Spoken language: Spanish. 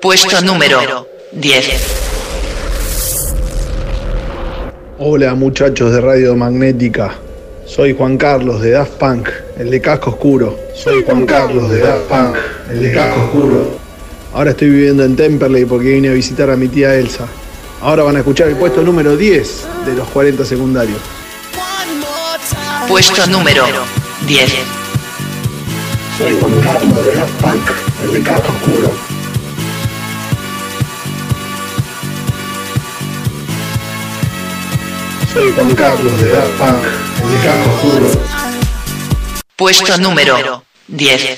Puesto número 10. Hola muchachos de Radio Magnética. Soy Juan Carlos de Daft Punk, el de casco oscuro. Soy Juan Carlos de Daft Punk, el de casco oscuro. Ahora estoy viviendo en Temperley porque vine a visitar a mi tía Elsa. Ahora van a escuchar el puesto número 10 de los 40 secundarios. Puesto número 10. Soy Juan Carlos de Daft Punk, el de casco Soy Juan Carlos de Daft Punk, el casco oscuro. Puesto número 10.